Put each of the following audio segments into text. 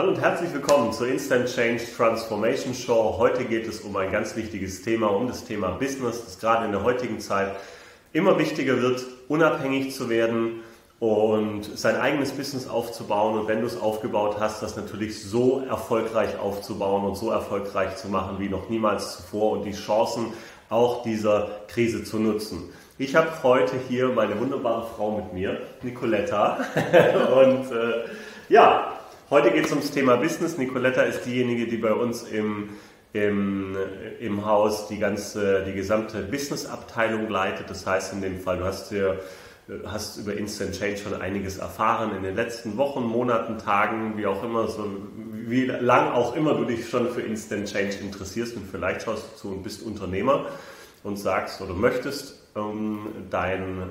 Hallo und herzlich willkommen zur Instant Change Transformation Show. Heute geht es um ein ganz wichtiges Thema, um das Thema Business, das gerade in der heutigen Zeit immer wichtiger wird, unabhängig zu werden und sein eigenes Business aufzubauen und wenn du es aufgebaut hast, das natürlich so erfolgreich aufzubauen und so erfolgreich zu machen wie noch niemals zuvor und die Chancen auch dieser Krise zu nutzen. Ich habe heute hier meine wunderbare Frau mit mir, Nicoletta. und äh, ja, heute geht es ums Thema Business. Nicoletta ist diejenige, die bei uns im, im, im Haus die ganze, die gesamte Businessabteilung leitet. Das heißt in dem Fall, du hast hier hast über Instant Change schon einiges erfahren in den letzten Wochen, Monaten, Tagen, wie auch immer, so wie lang auch immer du dich schon für Instant Change interessierst und vielleicht schaust du zu und bist Unternehmer und sagst oder möchtest ähm, dein,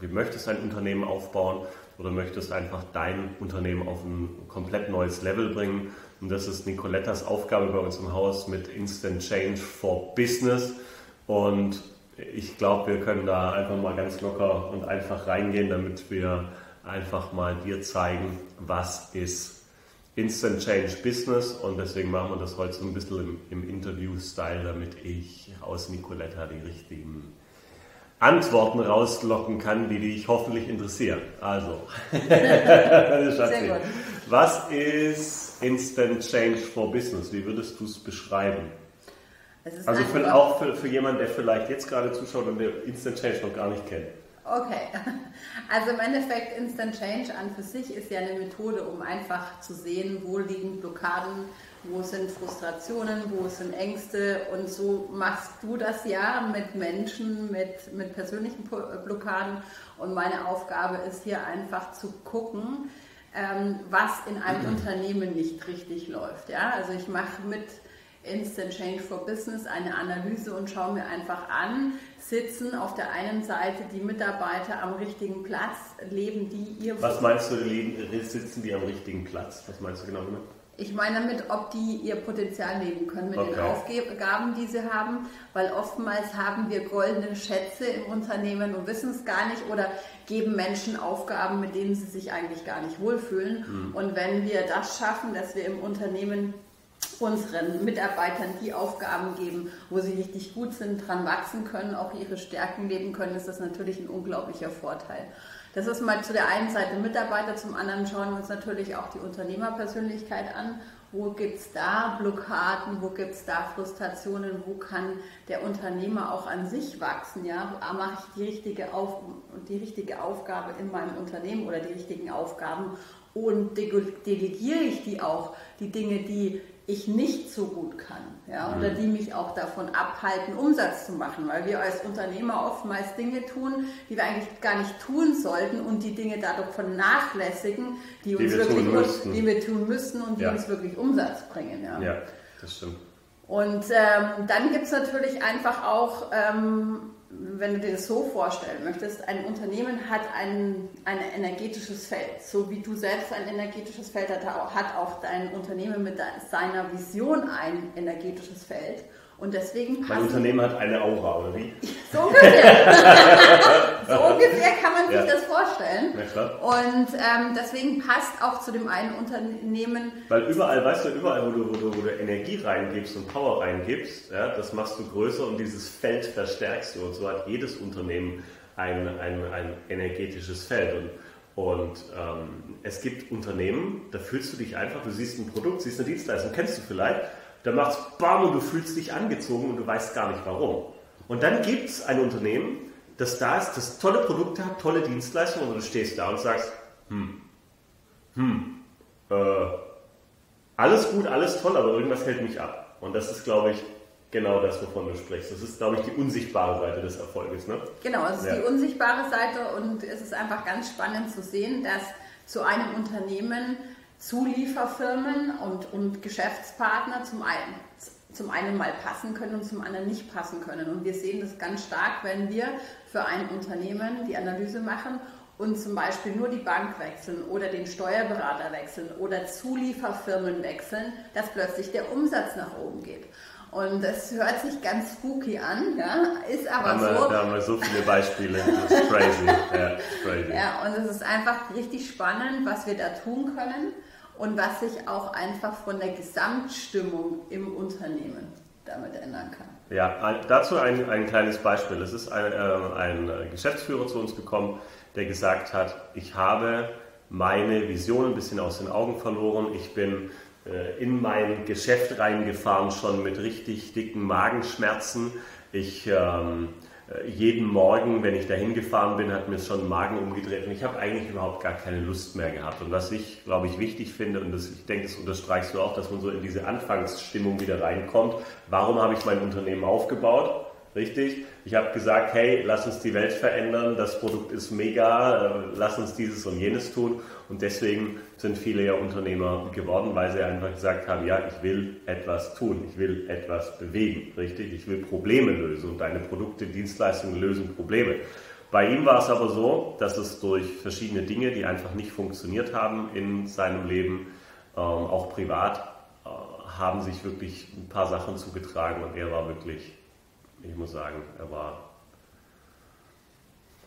wie möchtest ein Unternehmen aufbauen oder möchtest einfach dein Unternehmen auf ein komplett neues Level bringen. Und das ist Nicolettas Aufgabe bei uns im Haus mit Instant Change for Business. Und ich glaube, wir können da einfach mal ganz locker und einfach reingehen, damit wir einfach mal dir zeigen, was ist Instant Change Business und deswegen machen wir das heute so ein bisschen im, im Interview-Style, damit ich aus Nicoletta die richtigen Antworten rauslocken kann, die dich hoffentlich interessieren. Also, was ist Instant Change for Business? Wie würdest du es beschreiben? Also für, auch für, für jemanden, der vielleicht jetzt gerade zuschaut und der Instant Change noch gar nicht kennt. Okay, also im Endeffekt Instant Change an für sich ist ja eine Methode, um einfach zu sehen, wo liegen Blockaden, wo sind Frustrationen, wo sind Ängste und so machst du das ja mit Menschen, mit, mit persönlichen Blockaden und meine Aufgabe ist hier einfach zu gucken, ähm, was in einem. Unternehmen nicht richtig läuft. Ja? Also ich mache mit Instant Change for Business eine Analyse und schaue mir einfach an, sitzen auf der einen Seite die Mitarbeiter am richtigen Platz, leben die ihr... Was meinst du, sitzen die am richtigen Platz? Was meinst du genau damit? Ich meine damit, ob die ihr Potenzial leben können mit okay. den Aufgaben, die sie haben, weil oftmals haben wir goldene Schätze im Unternehmen und wissen es gar nicht oder geben Menschen Aufgaben, mit denen sie sich eigentlich gar nicht wohlfühlen. Hm. Und wenn wir das schaffen, dass wir im Unternehmen unseren Mitarbeitern die Aufgaben geben, wo sie richtig gut sind, dran wachsen können, auch ihre Stärken leben können, ist das natürlich ein unglaublicher Vorteil. Das ist mal zu der einen Seite Mitarbeiter, zum anderen schauen wir uns natürlich auch die Unternehmerpersönlichkeit an. Wo gibt es da Blockaden, wo gibt es da Frustrationen, wo kann der Unternehmer auch an sich wachsen? Ja? Mache ich die richtige, Auf die richtige Aufgabe in meinem Unternehmen oder die richtigen Aufgaben und delegiere ich die auch, die Dinge, die ich nicht so gut kann ja, oder mhm. die mich auch davon abhalten, Umsatz zu machen, weil wir als Unternehmer oftmals Dinge tun, die wir eigentlich gar nicht tun sollten und die Dinge dadurch vernachlässigen, die, die uns wirklich die wir tun müssen und die ja. uns wirklich Umsatz bringen. Ja, ja das stimmt. Und ähm, dann gibt es natürlich einfach auch ähm, wenn du dir das so vorstellen möchtest, ein Unternehmen hat ein, ein energetisches Feld. So wie du selbst ein energetisches Feld hat, hat auch dein Unternehmen mit seiner Vision ein energetisches Feld. Und deswegen Mein Unternehmen hat eine Aura, oder wie? So ungefähr. so ungefähr kann man sich ja. das vorstellen. Und ähm, deswegen passt auch zu dem einen Unternehmen. Weil überall, weißt du, überall, wo du, wo du, wo du Energie reingibst und Power reingibst, ja, das machst du größer und dieses Feld verstärkst du. Und so hat jedes Unternehmen ein, ein, ein energetisches Feld. Und und ähm, es gibt Unternehmen, da fühlst du dich einfach, du siehst ein Produkt, siehst eine Dienstleistung, kennst du vielleicht, da macht es BAM und du fühlst dich angezogen und du weißt gar nicht warum. Und dann gibt es ein Unternehmen, das da ist, das tolle Produkte hat, tolle Dienstleistungen und du stehst da und sagst, hm, hm, äh, alles gut, alles toll, aber irgendwas hält mich ab. Und das ist, glaube ich, genau das, wovon du sprichst. Das ist, glaube ich, die unsichtbare Seite des Erfolges. Ne? Genau, es ist ja. die unsichtbare Seite und es ist einfach ganz spannend zu sehen, dass zu einem Unternehmen Zulieferfirmen und, und Geschäftspartner zum einen, zum einen mal passen können und zum anderen nicht passen können. Und wir sehen das ganz stark, wenn wir für ein Unternehmen die Analyse machen und zum Beispiel nur die Bank wechseln oder den Steuerberater wechseln oder Zulieferfirmen wechseln, dass plötzlich der Umsatz nach oben geht. Und das hört sich ganz spooky an, ja, ist aber haben so. Wir, da haben wir so viele Beispiele, das ist crazy. ja, crazy. ja, und es ist einfach richtig spannend, was wir da tun können und was sich auch einfach von der Gesamtstimmung im Unternehmen damit ändern kann. Ja, dazu ein, ein kleines Beispiel. Es ist ein, äh, ein Geschäftsführer zu uns gekommen, der gesagt hat, ich habe meine Vision ein bisschen aus den Augen verloren. Ich bin äh, in mein Geschäft reingefahren, schon mit richtig dicken Magenschmerzen. Ich ähm, äh, jeden Morgen, wenn ich dahin gefahren bin, hat mir schon den Magen umgedreht und ich habe eigentlich überhaupt gar keine Lust mehr gehabt. Und was ich, glaube ich, wichtig finde, und das, ich denke, das unterstreichst du auch, dass man so in diese Anfangsstimmung wieder reinkommt. Warum habe ich mein Unternehmen aufgebaut? Richtig? Ich habe gesagt, hey, lass uns die Welt verändern, das Produkt ist mega, äh, lass uns dieses und jenes tun. Und deswegen sind viele ja Unternehmer geworden, weil sie einfach gesagt haben, ja, ich will etwas tun, ich will etwas bewegen, richtig? Ich will Probleme lösen und deine Produkte, Dienstleistungen lösen Probleme. Bei ihm war es aber so, dass es durch verschiedene Dinge, die einfach nicht funktioniert haben in seinem Leben, ähm, auch privat, äh, haben sich wirklich ein paar Sachen zugetragen und er war wirklich ich muss sagen, er war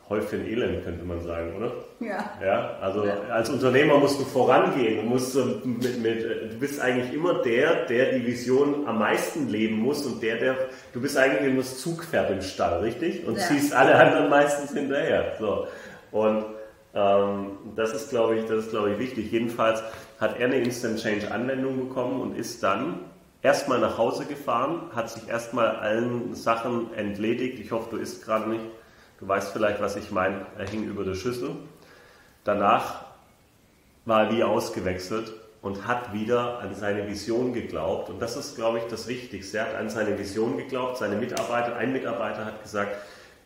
Häufchen Elend, könnte man sagen, oder? Ja. Ja, also ja. als Unternehmer musst du vorangehen. Du, musst mit, mit, du bist eigentlich immer der, der die Vision am meisten leben muss und der, der, du bist eigentlich immer das Zugpferd im Stall, richtig? Und ja. ziehst alle anderen meistens hinterher. So. Und ähm, das ist, glaube ich, das ist, glaube ich, wichtig. Jedenfalls hat er eine Instant Change Anwendung bekommen und ist dann erstmal nach Hause gefahren, hat sich erstmal allen Sachen entledigt. Ich hoffe, du isst gerade nicht. Du weißt vielleicht, was ich meine. Er hing über der Schüssel. Danach war er wie ausgewechselt und hat wieder an seine Vision geglaubt. Und das ist, glaube ich, das Wichtigste. Er hat an seine Vision geglaubt. Seine Mitarbeiter, ein Mitarbeiter hat gesagt,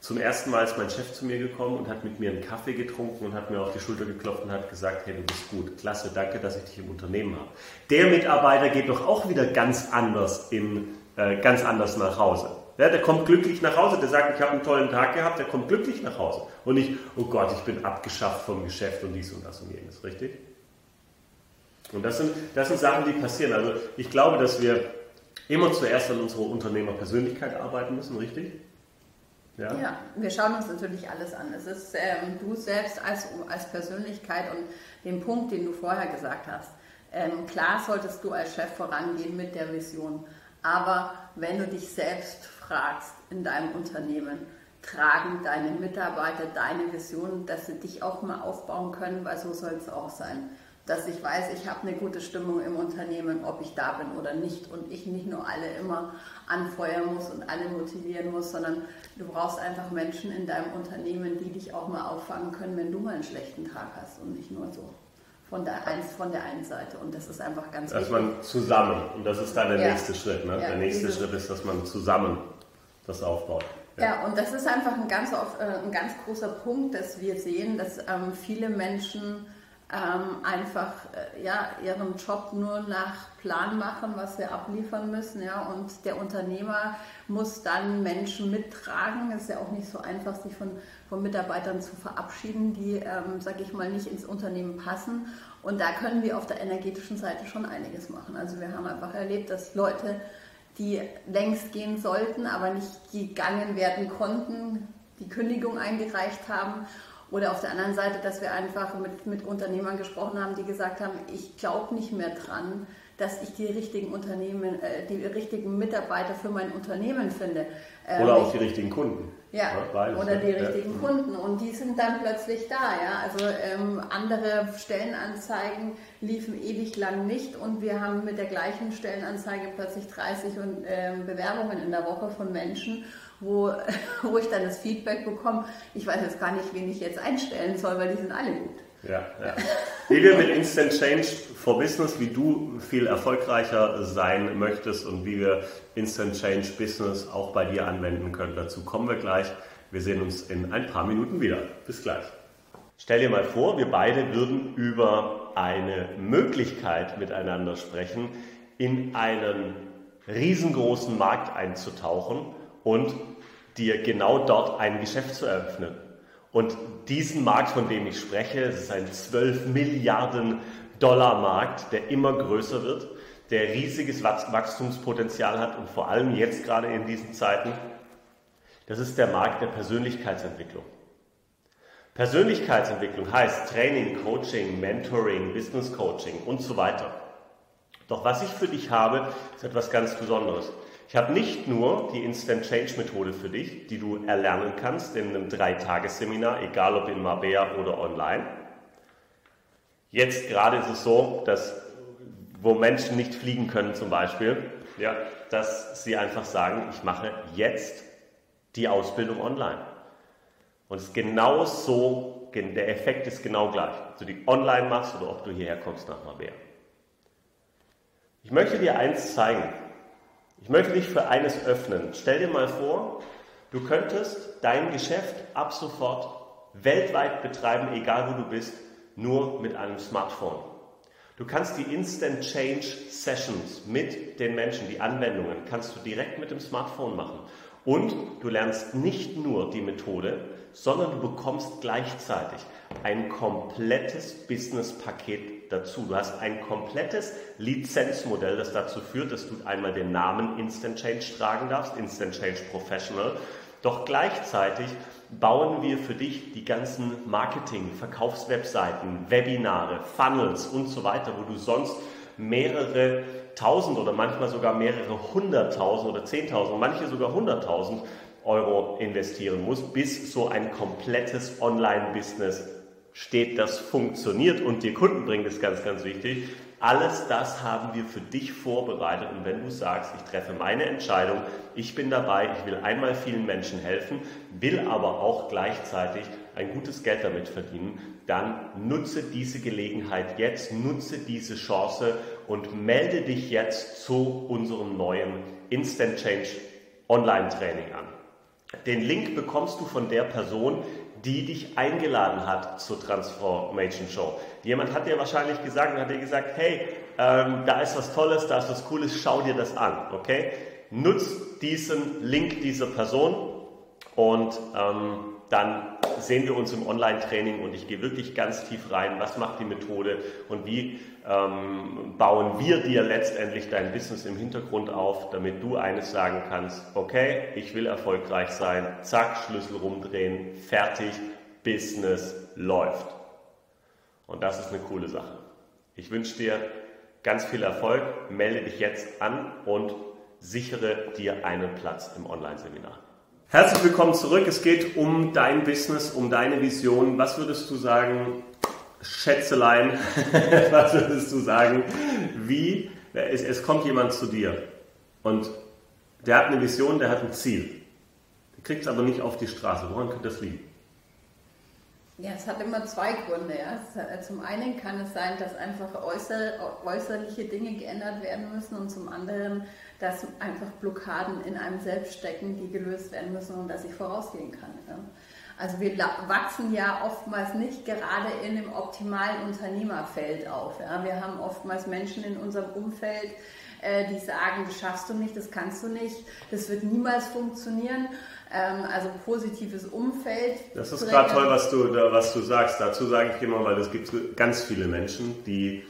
zum ersten Mal ist mein Chef zu mir gekommen und hat mit mir einen Kaffee getrunken und hat mir auf die Schulter geklopft und hat gesagt, hey, du bist gut, klasse, danke, dass ich dich im Unternehmen habe. Der Mitarbeiter geht doch auch wieder ganz anders, in, äh, ganz anders nach Hause. Ja, der kommt glücklich nach Hause, der sagt, ich habe einen tollen Tag gehabt, der kommt glücklich nach Hause. Und nicht, oh Gott, ich bin abgeschafft vom Geschäft und dies und das und jenes, richtig? Und das sind, das sind Sachen, die passieren. Also ich glaube, dass wir immer zuerst an unserer Unternehmerpersönlichkeit arbeiten müssen, richtig? Ja? ja, wir schauen uns natürlich alles an. Es ist ähm, du selbst als, als Persönlichkeit und den Punkt, den du vorher gesagt hast. Ähm, klar solltest du als Chef vorangehen mit der Vision, aber wenn du dich selbst fragst in deinem Unternehmen, tragen deine Mitarbeiter deine Vision, dass sie dich auch mal aufbauen können, weil so soll es auch sein dass ich weiß, ich habe eine gute Stimmung im Unternehmen, ob ich da bin oder nicht und ich nicht nur alle immer anfeuern muss und alle motivieren muss, sondern du brauchst einfach Menschen in deinem Unternehmen, die dich auch mal auffangen können, wenn du mal einen schlechten Tag hast und nicht nur so von der, eins, von der einen Seite. Und das ist einfach ganz dass wichtig. Dass man zusammen, und das ist dann der ja. nächste Schritt. Ne? Ja, der nächste Schritt ist, dass man zusammen das aufbaut. Ja. und das ist einfach ein ganz, äh, ein ganz großer Punkt, dass wir sehen, dass ähm, viele Menschen ähm, einfach äh, ja, ihren Job nur nach Plan machen, was sie abliefern müssen. Ja, und der Unternehmer muss dann Menschen mittragen. Es ist ja auch nicht so einfach, sich von, von Mitarbeitern zu verabschieden, die, ähm, sage ich mal, nicht ins Unternehmen passen. Und da können wir auf der energetischen Seite schon einiges machen. Also wir haben einfach erlebt, dass Leute, die längst gehen sollten, aber nicht gegangen werden konnten, die Kündigung eingereicht haben oder auf der anderen Seite, dass wir einfach mit, mit Unternehmern gesprochen haben, die gesagt haben, ich glaube nicht mehr dran, dass ich die richtigen Unternehmen, äh, die richtigen Mitarbeiter für mein Unternehmen finde. Ähm, oder auch die richtigen Kunden. Ja, ja oder die ja. richtigen Kunden. Und die sind dann plötzlich da. Ja? Also ähm, andere Stellenanzeigen liefen ewig lang nicht und wir haben mit der gleichen Stellenanzeige plötzlich 30 und, ähm, Bewerbungen in der Woche von Menschen wo, wo ich dann das Feedback bekomme, ich weiß jetzt gar nicht, wen ich jetzt einstellen soll, weil die sind alle gut. Ja, ja. Wie wir mit Instant Change for Business, wie du viel erfolgreicher sein möchtest und wie wir Instant Change Business auch bei dir anwenden können, dazu kommen wir gleich. Wir sehen uns in ein paar Minuten wieder. Bis gleich. Stell dir mal vor, wir beide würden über eine Möglichkeit miteinander sprechen, in einen riesengroßen Markt einzutauchen und dir genau dort ein Geschäft zu eröffnen. Und diesen Markt, von dem ich spreche, es ist ein 12 Milliarden Dollar Markt, der immer größer wird, der riesiges Wachstumspotenzial hat und vor allem jetzt gerade in diesen Zeiten, das ist der Markt der Persönlichkeitsentwicklung. Persönlichkeitsentwicklung heißt Training, Coaching, Mentoring, Business Coaching und so weiter. Doch was ich für dich habe, ist etwas ganz Besonderes. Ich habe nicht nur die Instant Change Methode für dich, die du erlernen kannst in einem Dreitagesseminar, egal ob in Marbella oder online. Jetzt gerade ist es so, dass wo Menschen nicht fliegen können zum Beispiel, ja, dass sie einfach sagen, ich mache jetzt die Ausbildung online. Und es ist genau so, der Effekt ist genau gleich. Ob du die online machst oder ob du hierher kommst nach Marbella. Ich möchte dir eins zeigen. Ich möchte dich für eines öffnen. Stell dir mal vor, du könntest dein Geschäft ab sofort weltweit betreiben, egal wo du bist, nur mit einem Smartphone. Du kannst die Instant Change Sessions mit den Menschen, die Anwendungen, kannst du direkt mit dem Smartphone machen. Und du lernst nicht nur die Methode, sondern du bekommst gleichzeitig ein komplettes Business-Paket dazu. Du hast ein komplettes Lizenzmodell, das dazu führt, dass du einmal den Namen Instant Change tragen darfst, Instant Change Professional. Doch gleichzeitig bauen wir für dich die ganzen Marketing, Verkaufswebseiten, Webinare, Funnels und so weiter, wo du sonst mehrere tausend oder manchmal sogar mehrere hunderttausend oder zehntausend, manche sogar hunderttausend Euro investieren musst, bis so ein komplettes Online-Business steht, das funktioniert und dir Kunden bringt, ist ganz, ganz wichtig. Alles das haben wir für dich vorbereitet und wenn du sagst, ich treffe meine Entscheidung, ich bin dabei, ich will einmal vielen Menschen helfen, will aber auch gleichzeitig ein gutes Geld damit verdienen, dann nutze diese Gelegenheit jetzt, nutze diese Chance und melde dich jetzt zu unserem neuen Instant Change Online Training an. Den Link bekommst du von der Person, die dich eingeladen hat zur Transformation Show. Jemand hat dir wahrscheinlich gesagt und hat dir gesagt, hey, ähm, da ist was Tolles, da ist was Cooles, schau dir das an, okay? Nutz diesen Link dieser Person und ähm, dann sehen wir uns im Online-Training und ich gehe wirklich ganz tief rein, was macht die Methode und wie ähm, bauen wir dir letztendlich dein Business im Hintergrund auf, damit du eines sagen kannst, okay, ich will erfolgreich sein, zack, Schlüssel rumdrehen, fertig, Business läuft. Und das ist eine coole Sache. Ich wünsche dir ganz viel Erfolg, melde dich jetzt an und sichere dir einen Platz im Online-Seminar. Herzlich willkommen zurück. Es geht um dein Business, um deine Vision. Was würdest du sagen, Schätzelein, was würdest du sagen, wie, es, es kommt jemand zu dir und der hat eine Vision, der hat ein Ziel. Der kriegt es aber nicht auf die Straße. Woran könnte das liegen? Ja, es hat immer zwei Gründe. Ja. Äh, zum einen kann es sein, dass einfach äußer, äußerliche Dinge geändert werden müssen und zum anderen, dass einfach Blockaden in einem selbst stecken, die gelöst werden müssen und dass ich vorausgehen kann. Ja. Also wir wachsen ja oftmals nicht gerade in dem optimalen Unternehmerfeld auf. Ja. Wir haben oftmals Menschen in unserem Umfeld, äh, die sagen, das schaffst du nicht, das kannst du nicht, das wird niemals funktionieren. Ähm, also positives Umfeld. Das ist gerade toll, was du, was du sagst. Dazu sage ich immer, weil es gibt ganz viele Menschen, die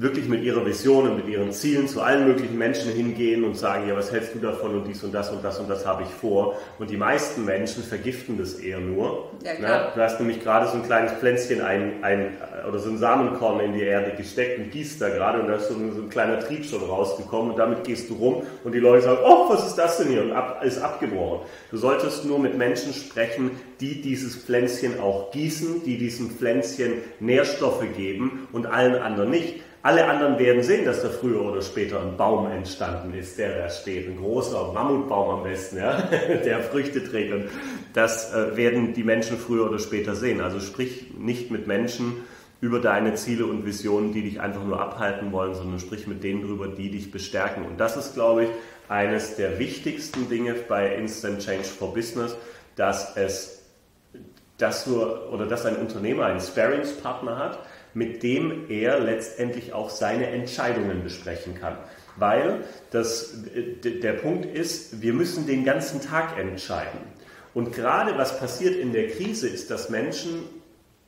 wirklich mit ihrer Vision und mit ihren Zielen zu allen möglichen Menschen hingehen und sagen, ja, was hältst du davon und dies und das und das und das habe ich vor. Und die meisten Menschen vergiften das eher nur. Ja, klar. Du hast nämlich gerade so ein kleines Pflänzchen ein, ein, oder so ein Samenkorn in die Erde gesteckt und gießt da gerade und da ist so ein, so ein kleiner Trieb schon rausgekommen und damit gehst du rum und die Leute sagen, oh, was ist das denn hier? Und ab, ist abgebrochen. Du solltest nur mit Menschen sprechen, die dieses Pflänzchen auch gießen, die diesem Pflänzchen Nährstoffe geben und allen anderen nicht. Alle anderen werden sehen, dass da früher oder später ein Baum entstanden ist, der da steht. Ein großer Mammutbaum am besten, ja, der Früchte trägt. Und das äh, werden die Menschen früher oder später sehen. Also sprich nicht mit Menschen über deine Ziele und Visionen, die dich einfach nur abhalten wollen, sondern sprich mit denen drüber, die dich bestärken. Und das ist, glaube ich, eines der wichtigsten Dinge bei Instant Change for Business, dass es, dass du oder dass ein Unternehmer einen Sparingspartner hat, mit dem er letztendlich auch seine Entscheidungen besprechen kann. Weil das, der Punkt ist, wir müssen den ganzen Tag entscheiden. Und gerade was passiert in der Krise ist, dass Menschen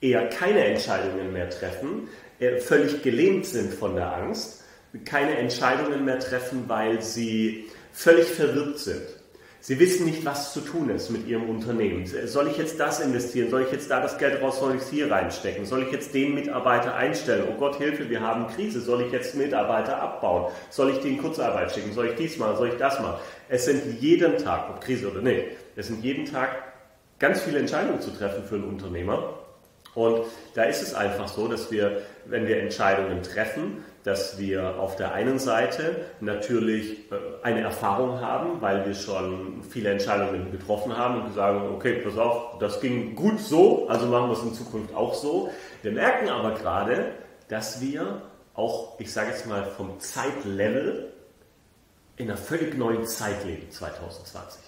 eher keine Entscheidungen mehr treffen, äh, völlig gelähmt sind von der Angst, keine Entscheidungen mehr treffen, weil sie völlig verwirrt sind. Sie wissen nicht, was zu tun ist mit Ihrem Unternehmen. Soll ich jetzt das investieren? Soll ich jetzt da das Geld raus? Soll ich es hier reinstecken? Soll ich jetzt den Mitarbeiter einstellen? Oh Gott, Hilfe, wir haben Krise. Soll ich jetzt Mitarbeiter abbauen? Soll ich den Kurzarbeit schicken? Soll ich dies machen? Soll ich das machen? Es sind jeden Tag, ob Krise oder nicht, es sind jeden Tag ganz viele Entscheidungen zu treffen für einen Unternehmer. Und da ist es einfach so, dass wir, wenn wir Entscheidungen treffen, dass wir auf der einen Seite natürlich äh, eine Erfahrung haben, weil wir schon viele Entscheidungen getroffen haben und sagen, okay, pass auf, das ging gut so, also machen wir es in Zukunft auch so. Wir merken aber gerade, dass wir auch, ich sage jetzt mal, vom Zeitlevel in einer völlig neuen Zeit leben, 2020.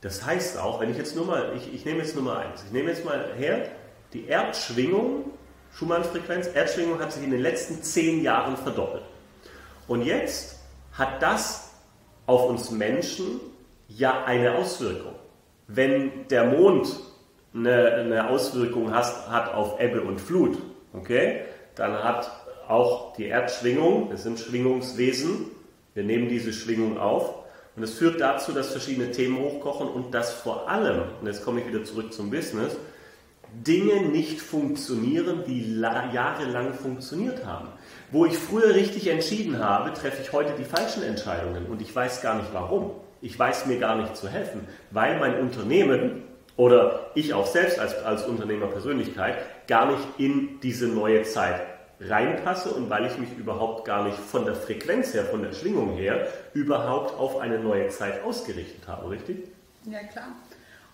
Das heißt auch, wenn ich jetzt nur mal, ich, ich nehme jetzt nur mal eins, ich nehme jetzt mal her, die Erdschwingung Schumann-Frequenz, Erdschwingung hat sich in den letzten zehn Jahren verdoppelt. Und jetzt hat das auf uns Menschen ja eine Auswirkung. Wenn der Mond eine, eine Auswirkung hat, hat auf Ebbe und Flut, okay, dann hat auch die Erdschwingung, es sind Schwingungswesen, wir nehmen diese Schwingung auf und es führt dazu, dass verschiedene Themen hochkochen und dass vor allem, und jetzt komme ich wieder zurück zum Business, Dinge nicht funktionieren, die jahrelang funktioniert haben. Wo ich früher richtig entschieden habe, treffe ich heute die falschen Entscheidungen und ich weiß gar nicht warum. Ich weiß mir gar nicht zu helfen, weil mein Unternehmen oder ich auch selbst als, als Unternehmerpersönlichkeit gar nicht in diese neue Zeit reinpasse und weil ich mich überhaupt gar nicht von der Frequenz her, von der Schwingung her, überhaupt auf eine neue Zeit ausgerichtet habe, richtig? Ja, klar.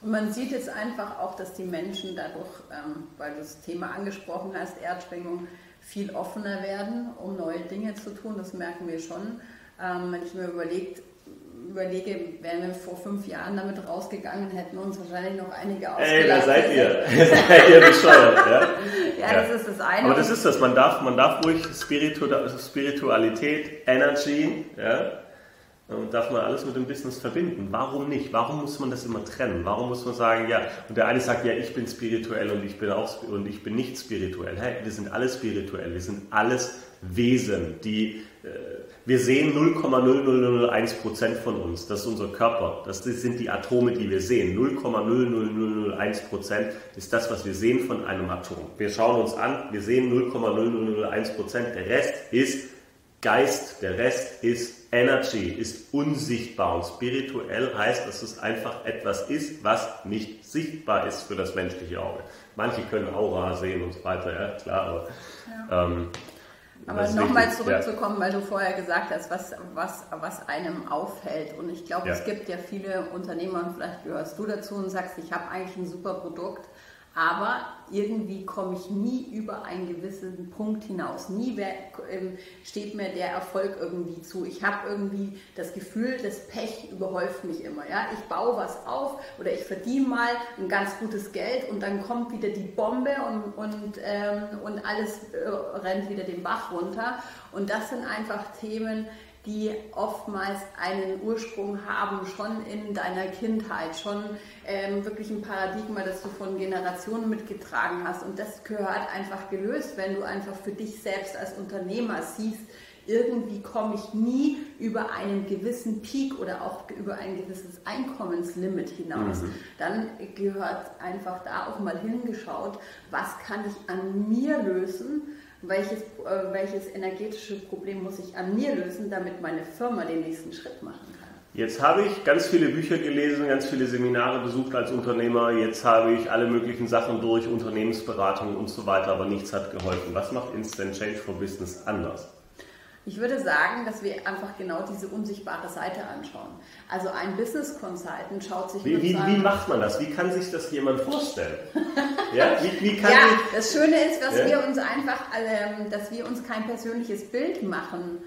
Und man sieht jetzt einfach auch, dass die Menschen dadurch, ähm, weil du das Thema angesprochen hast, Erdschwingung, viel offener werden, um neue Dinge zu tun. Das merken wir schon. Ähm, wenn ich mir überlegt, überlege, wären wir vor fünf Jahren damit rausgegangen, hätten uns wahrscheinlich noch einige ausgelacht. Ey, wer seid ihr? seid ihr bescheuert, ja? ja? ja? das ist das eine. Aber das ist das, man darf, man darf ruhig Spiritualität, Energy, ja, und darf man alles mit dem Business verbinden. Warum nicht? Warum muss man das immer trennen? Warum muss man sagen, ja, und der eine sagt, ja, ich bin spirituell und ich bin auch und ich bin nicht spirituell. Hey, wir sind alle spirituell, wir sind alles Wesen, die äh, wir sehen 0,0001 Prozent von uns. Das ist unser Körper. Das sind die Atome, die wir sehen. 0,00001 Prozent ist das, was wir sehen von einem Atom. Wir schauen uns an, wir sehen 0,0001 Prozent. Der Rest ist Geist, der Rest ist Energy, ist unsichtbar und spirituell heißt, dass es einfach etwas ist, was nicht sichtbar ist für das menschliche Auge. Manche können Aura sehen und so weiter, ja klar, aber. Ja. Ähm, aber nochmal zurückzukommen, ja. weil du vorher gesagt hast, was, was, was einem auffällt. Und ich glaube, ja. es gibt ja viele Unternehmer, und vielleicht gehörst du dazu und sagst, ich habe eigentlich ein super Produkt, aber irgendwie komme ich nie über einen gewissen Punkt hinaus. Nie ähm, steht mir der Erfolg irgendwie zu. Ich habe irgendwie das Gefühl, das Pech überhäuft mich immer. Ja? Ich baue was auf oder ich verdiene mal ein ganz gutes Geld und dann kommt wieder die Bombe und, und, ähm, und alles äh, rennt wieder den Bach runter. Und das sind einfach Themen, die oftmals einen Ursprung haben, schon in deiner Kindheit, schon ähm, wirklich ein Paradigma, das du von Generationen mitgetragen hast. Und das gehört einfach gelöst, wenn du einfach für dich selbst als Unternehmer siehst, irgendwie komme ich nie über einen gewissen Peak oder auch über ein gewisses Einkommenslimit hinaus. Mhm. Dann gehört einfach da auch mal hingeschaut, was kann ich an mir lösen, welches, äh, welches energetische Problem muss ich an mir lösen, damit meine Firma den nächsten Schritt machen kann. Jetzt habe ich ganz viele Bücher gelesen, ganz viele Seminare besucht als Unternehmer. Jetzt habe ich alle möglichen Sachen durch, Unternehmensberatung und so weiter, aber nichts hat geholfen. Was macht Instant Change for Business anders? Ich würde sagen, dass wir einfach genau diese unsichtbare Seite anschauen. Also ein Business Consultant schaut sich wie, wie, wie macht man das? Wie kann sich das jemand vorstellen? ja, wie, wie kann ja das Schöne ist, dass ja? wir uns einfach, ähm, dass wir uns kein persönliches Bild machen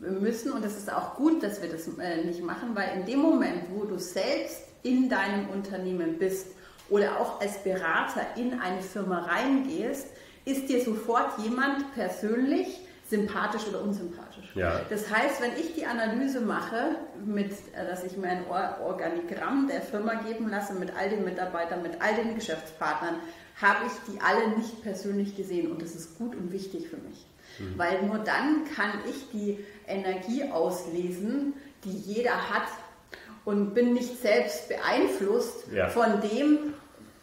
müssen und es ist auch gut, dass wir das äh, nicht machen, weil in dem Moment, wo du selbst in deinem Unternehmen bist oder auch als Berater in eine Firma reingehst, ist dir sofort jemand persönlich sympathisch oder unsympathisch. Ja. Das heißt, wenn ich die Analyse mache, mit, äh, dass ich mir ein Organigramm der Firma geben lasse mit all den Mitarbeitern, mit all den Geschäftspartnern, habe ich die alle nicht persönlich gesehen und das ist gut und wichtig für mich. Mhm. Weil nur dann kann ich die Energie auslesen, die jeder hat und bin nicht selbst beeinflusst ja. von dem,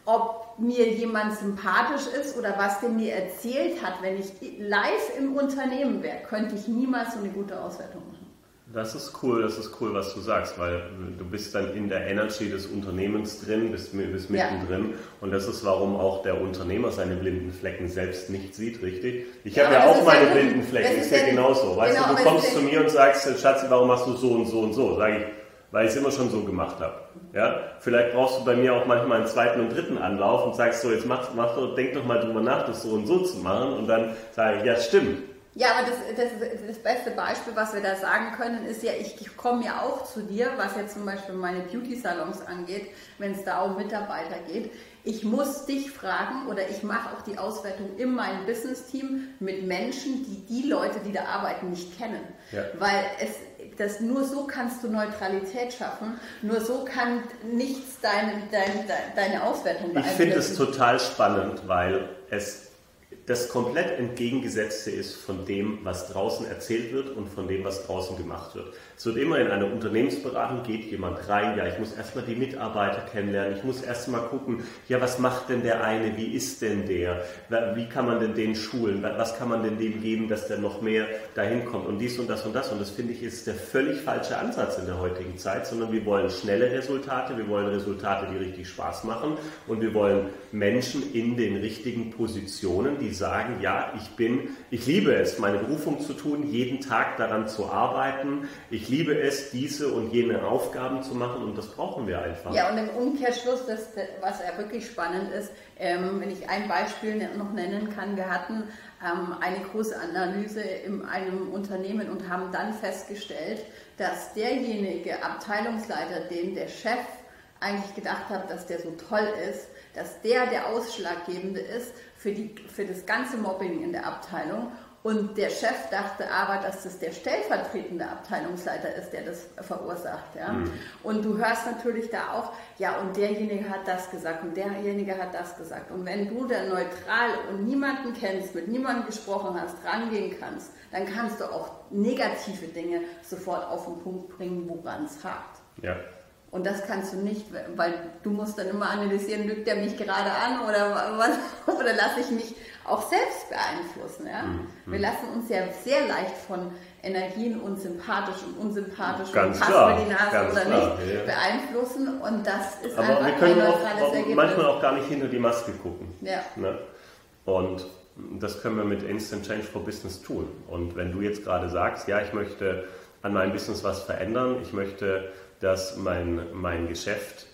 ob mir jemand sympathisch ist oder was der mir erzählt hat. Wenn ich live im Unternehmen wäre, könnte ich niemals so eine gute Auswertung machen. Das ist cool, das ist cool, was du sagst, weil du bist dann in der Energy des Unternehmens drin, bist, bist mittendrin ja. und das ist, warum auch der Unternehmer seine blinden Flecken selbst nicht sieht, richtig? Ich ja, habe ja auch meine ja blinden Flecken, ist ja genauso. Weißt genau, du, du kommst zu mir und sagst, Schatzi, warum machst du so und so und so? Sage ich, weil ich es immer schon so gemacht habe. Ja? Vielleicht brauchst du bei mir auch manchmal einen zweiten und dritten Anlauf und sagst so, jetzt mach, mach doch, denk doch mal drüber nach, das so und so zu machen und dann sage ich, ja stimmt. Ja, aber das, das, das beste Beispiel, was wir da sagen können, ist ja, ich komme ja auch zu dir, was jetzt zum Beispiel meine Beauty-Salons angeht, wenn es da um Mitarbeiter geht. Ich muss dich fragen oder ich mache auch die Auswertung in meinem Business-Team mit Menschen, die die Leute, die da arbeiten, nicht kennen. Ja. Weil es, das, nur so kannst du Neutralität schaffen, nur so kann nichts deine, deine, deine Auswertung beeinflussen. Ich finde es total spannend, weil es das komplett entgegengesetzte ist von dem, was draußen erzählt wird und von dem, was draußen gemacht wird. Es wird immer in einer Unternehmensberatung, geht jemand rein, ja, ich muss erstmal die Mitarbeiter kennenlernen, ich muss erstmal gucken, ja, was macht denn der eine, wie ist denn der, wie kann man denn den schulen, was kann man denn dem geben, dass der noch mehr dahin kommt und dies und das und das. Und das finde ich ist der völlig falsche Ansatz in der heutigen Zeit, sondern wir wollen schnelle Resultate, wir wollen Resultate, die richtig Spaß machen und wir wollen Menschen in den richtigen Positionen, die sagen, ja, ich bin, ich liebe es, meine Berufung zu tun, jeden Tag daran zu arbeiten, ich liebe es, diese und jene Aufgaben zu machen und das brauchen wir einfach. Ja, und im Umkehrschluss, das, was ja wirklich spannend ist, ähm, wenn ich ein Beispiel ne, noch nennen kann, wir hatten ähm, eine große Analyse in einem Unternehmen und haben dann festgestellt, dass derjenige Abteilungsleiter, den der Chef eigentlich gedacht hat, dass der so toll ist, dass der der Ausschlaggebende ist für, die, für das ganze Mobbing in der Abteilung und der Chef dachte aber, dass das der stellvertretende Abteilungsleiter ist, der das verursacht. Ja? Mhm. Und du hörst natürlich da auch, ja, und derjenige hat das gesagt und derjenige hat das gesagt. Und wenn du da neutral und niemanden kennst, mit niemandem gesprochen hast, rangehen kannst, dann kannst du auch negative Dinge sofort auf den Punkt bringen, woran es hakt. Ja. Und das kannst du nicht, weil du musst dann immer analysieren, lügt er mich gerade an oder was, oder lasse ich mich auch selbst beeinflussen. Ja? Mhm. Wir lassen uns ja sehr leicht von Energien und sympathisch und unsympathisch ganz und klar, die Nase oder klar, nicht ja. beeinflussen und das ist Aber einfach wir können auch, auch manchmal auch gar nicht hinter die Maske gucken. Ja. Ne? Und das können wir mit Instant Change for Business tun. Und wenn du jetzt gerade sagst, ja, ich möchte an meinem Business was verändern, ich möchte dass mein, mein Geschäft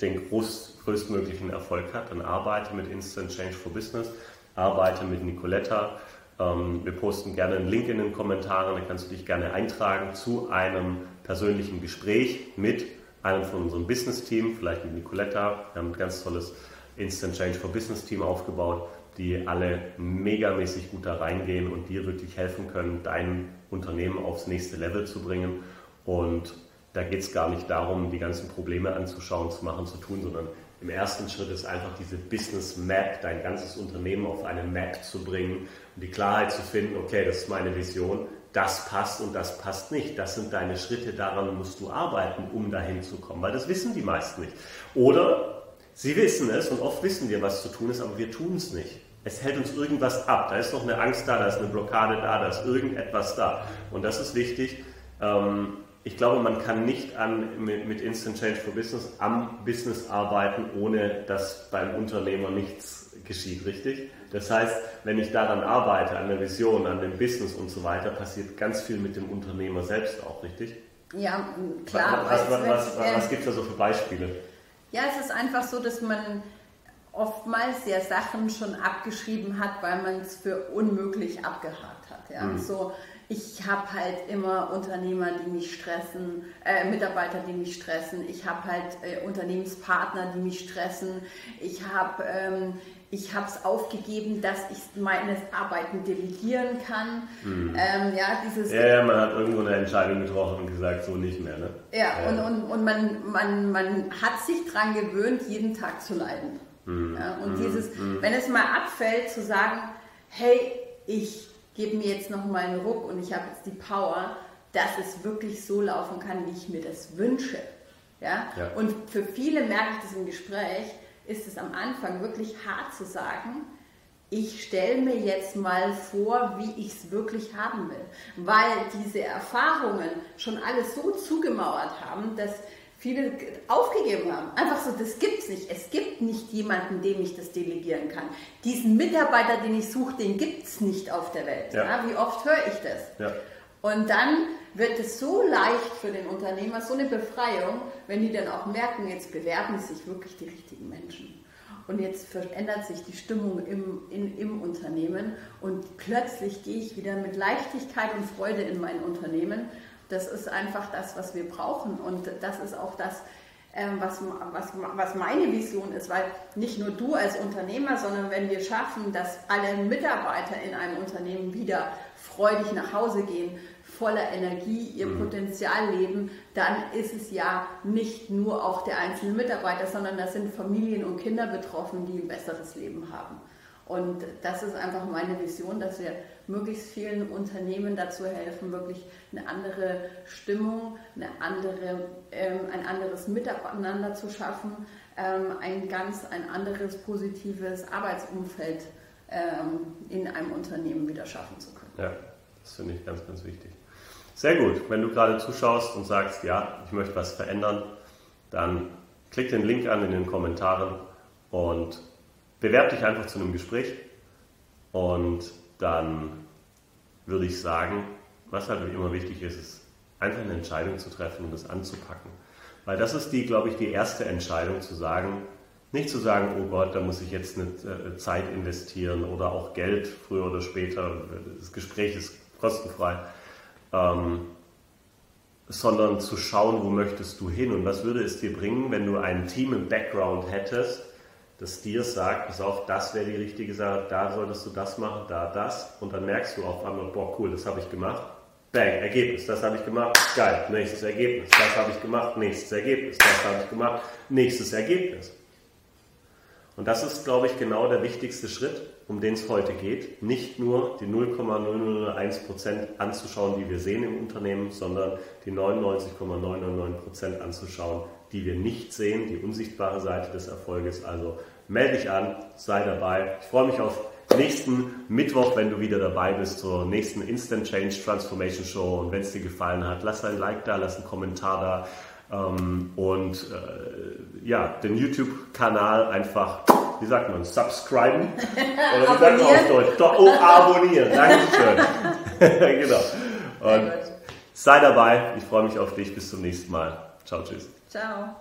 den groß, größtmöglichen Erfolg hat. Dann arbeite mit Instant Change for Business, arbeite mit Nicoletta. Ähm, wir posten gerne einen Link in den Kommentaren, da kannst du dich gerne eintragen zu einem persönlichen Gespräch mit einem von unserem Business-Team, vielleicht mit Nicoletta. Wir haben ein ganz tolles Instant Change for Business Team aufgebaut, die alle megamäßig gut da reingehen und dir wirklich helfen können, dein Unternehmen aufs nächste Level zu bringen. Und da geht es gar nicht darum, die ganzen Probleme anzuschauen, zu machen, zu tun, sondern im ersten Schritt ist einfach diese Business Map, dein ganzes Unternehmen auf eine Map zu bringen und die Klarheit zu finden, okay, das ist meine Vision, das passt und das passt nicht. Das sind deine Schritte, daran musst du arbeiten, um dahin zu kommen, weil das wissen die meisten nicht. Oder sie wissen es und oft wissen wir, was zu tun ist, aber wir tun es nicht. Es hält uns irgendwas ab. Da ist noch eine Angst da, da ist eine Blockade da, da ist irgendetwas da. Und das ist wichtig. Ähm, ich glaube, man kann nicht an, mit, mit, Instant Change for Business am Business arbeiten, ohne dass beim Unternehmer nichts geschieht, richtig? Das heißt, wenn ich daran arbeite, an der Vision, an dem Business und so weiter, passiert ganz viel mit dem Unternehmer selbst auch, richtig? Ja, klar. Was, was, was, was, was gibt es da so für Beispiele? Ja, es ist einfach so, dass man oftmals ja Sachen schon abgeschrieben hat, weil man es für unmöglich abgehakt hat. Ja? Mhm. So, ich habe halt immer Unternehmer, die mich stressen, äh, Mitarbeiter, die mich stressen. Ich habe halt äh, Unternehmenspartner, die mich stressen. Ich habe ähm, ich habe es aufgegeben, dass ich meines Arbeiten delegieren kann. Mhm. Ähm, ja, dieses ja, ja, man hat irgendwo eine Entscheidung getroffen und gesagt, so nicht mehr. Ne? Ja, ja. Und, und, und man, man, man hat sich daran gewöhnt, jeden Tag zu leiden. Mhm. Ja, und mhm. dieses, mhm. wenn es mal abfällt, zu sagen, hey, ich gebe mir jetzt noch mal einen Ruck und ich habe jetzt die Power, dass es wirklich so laufen kann, wie ich mir das wünsche. Ja? ja. Und für viele merke ich das im Gespräch, ist es am Anfang wirklich hart zu sagen, ich stelle mir jetzt mal vor, wie ich es wirklich haben will. Weil diese Erfahrungen schon alles so zugemauert haben, dass viele aufgegeben haben. Einfach so, das gibt es nicht. Es gibt nicht jemanden, dem ich das delegieren kann. Diesen Mitarbeiter, den ich suche, den gibt es nicht auf der Welt. Ja. Ja, wie oft höre ich das? Ja. Und dann wird es so leicht für den Unternehmer, so eine Befreiung, wenn die dann auch merken, jetzt bewerben sich wirklich die richtigen Menschen. Und jetzt verändert sich die Stimmung im, in, im Unternehmen und plötzlich gehe ich wieder mit Leichtigkeit und Freude in mein Unternehmen. Das ist einfach das, was wir brauchen und das ist auch das, ähm, was, was, was meine Vision ist, weil nicht nur du als Unternehmer, sondern wenn wir schaffen, dass alle Mitarbeiter in einem Unternehmen wieder freudig nach Hause gehen, voller Energie ihr mhm. Potenzial leben, dann ist es ja nicht nur auch der einzelne Mitarbeiter, sondern da sind Familien und Kinder betroffen, die ein besseres Leben haben. Und das ist einfach meine Vision, dass wir möglichst vielen Unternehmen dazu helfen, wirklich eine andere Stimmung, eine andere, ähm, ein anderes Miteinander zu schaffen, ähm, ein ganz ein anderes positives Arbeitsumfeld ähm, in einem Unternehmen wieder schaffen zu können. Ja, das finde ich ganz, ganz wichtig. Sehr gut. Wenn du gerade zuschaust und sagst, ja, ich möchte was verändern, dann klick den Link an in den Kommentaren und bewerb dich einfach zu einem Gespräch. Und dann würde ich sagen, was halt immer wichtig ist, ist einfach eine Entscheidung zu treffen und das anzupacken. Weil das ist die, glaube ich, die erste Entscheidung zu sagen, nicht zu sagen, oh Gott, da muss ich jetzt eine äh, Zeit investieren oder auch Geld früher oder später. Das Gespräch ist kostenfrei ähm, sondern zu schauen, wo möchtest du hin und was würde es dir bringen, wenn du ein Team im Background hättest, das dir sagt, pass auf, das wäre die richtige Sache, da solltest du das machen, da das und dann merkst du auf einmal, boah cool, das habe ich gemacht. Bang, Ergebnis, das habe ich gemacht, geil, nächstes Ergebnis, das habe ich gemacht, nächstes Ergebnis, das habe ich gemacht, nächstes Ergebnis. Und das ist, glaube ich, genau der wichtigste Schritt, um den es heute geht. Nicht nur die 0,001% anzuschauen, die wir sehen im Unternehmen, sondern die 99,999% anzuschauen, die wir nicht sehen, die unsichtbare Seite des Erfolges. Also melde dich an, sei dabei. Ich freue mich auf nächsten Mittwoch, wenn du wieder dabei bist zur nächsten Instant Change Transformation Show. Und wenn es dir gefallen hat, lass ein Like da, lass einen Kommentar da. Ähm, und äh, ja, den YouTube-Kanal einfach, wie sagt man, subscriben? Oder wie sagt man auf Deutsch? Doch, oh, abonnieren. Dankeschön. genau. Und sei dabei. Ich freue mich auf dich. Bis zum nächsten Mal. Ciao, tschüss. Ciao.